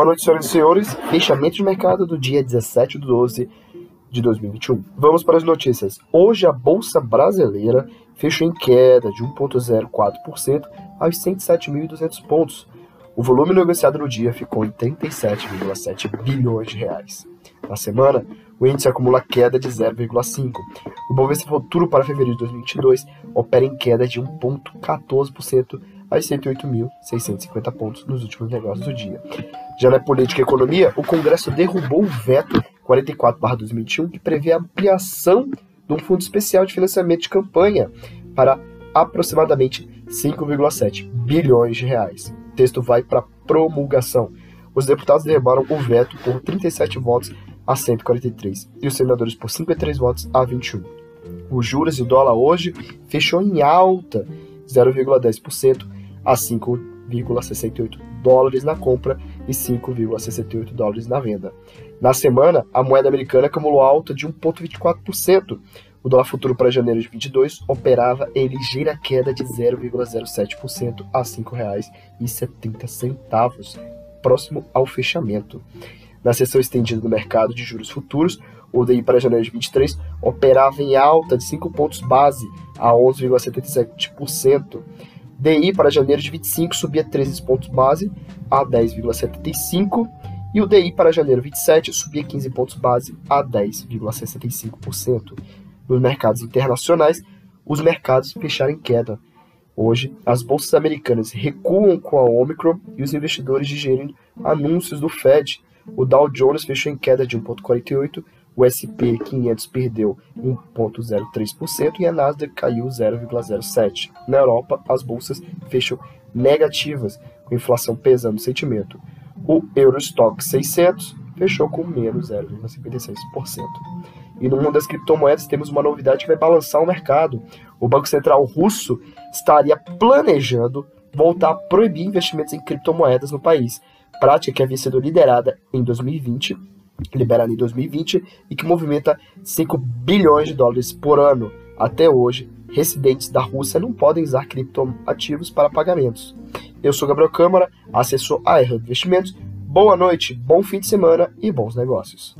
Boa noite, senhoras e senhores. Fechamento de mercado do dia 17 de 12 de 2021. Vamos para as notícias. Hoje a Bolsa Brasileira fechou em queda de 1,04% aos 107.200 pontos. O volume negociado no dia ficou em 37,7 bilhões de reais. Na semana, o índice acumula queda de 0,5. O Bovespa Futuro para fevereiro de 2022 opera em queda de 1,14% aos 108.650 pontos nos últimos negócios do dia. Já na política e economia, o Congresso derrubou o veto 44/2021 que prevê a ampliação de um fundo especial de financiamento de campanha para aproximadamente 5,7 bilhões de reais. O texto vai para promulgação. Os deputados derrubaram o veto por 37 votos a 143 e os senadores por 53 votos a 21. Os juros de dólar hoje fechou em alta 0,10% a 5,68 dólares na compra e 5,68 dólares na venda. Na semana, a moeda americana acumulou alta de 1,24%. O dólar futuro para janeiro de 22 operava em ligeira queda de 0,07% a R$ 5,70, próximo ao fechamento. Na sessão estendida do mercado de juros futuros, o DI para janeiro de 23 operava em alta de 5 pontos base a 11,77%. DI para janeiro de 25 subia 13 pontos base a 10,75 e o DI para janeiro 27 subia 15 pontos base a 10,65%. Nos mercados internacionais, os mercados fecharam em queda. Hoje, as bolsas americanas recuam com a Omicron e os investidores digerem anúncios do Fed. O Dow Jones fechou em queda de 1,48, o SP 500 perdeu 1,03% e a Nasdaq caiu 0,07%. Na Europa, as bolsas fecham negativas, com inflação pesando o sentimento. O Eurostock 600 fechou com menos 0,56%. E no mundo das criptomoedas temos uma novidade que vai balançar o mercado. O Banco Central russo estaria planejando voltar a proibir investimentos em criptomoedas no país, prática que havia sido liderada em 2020 liberada em 2020 e que movimenta 5 bilhões de dólares por ano. Até hoje, residentes da Rússia não podem usar criptoativos para pagamentos. Eu sou Gabriel Câmara, assessor AR Investimentos. Boa noite, bom fim de semana e bons negócios.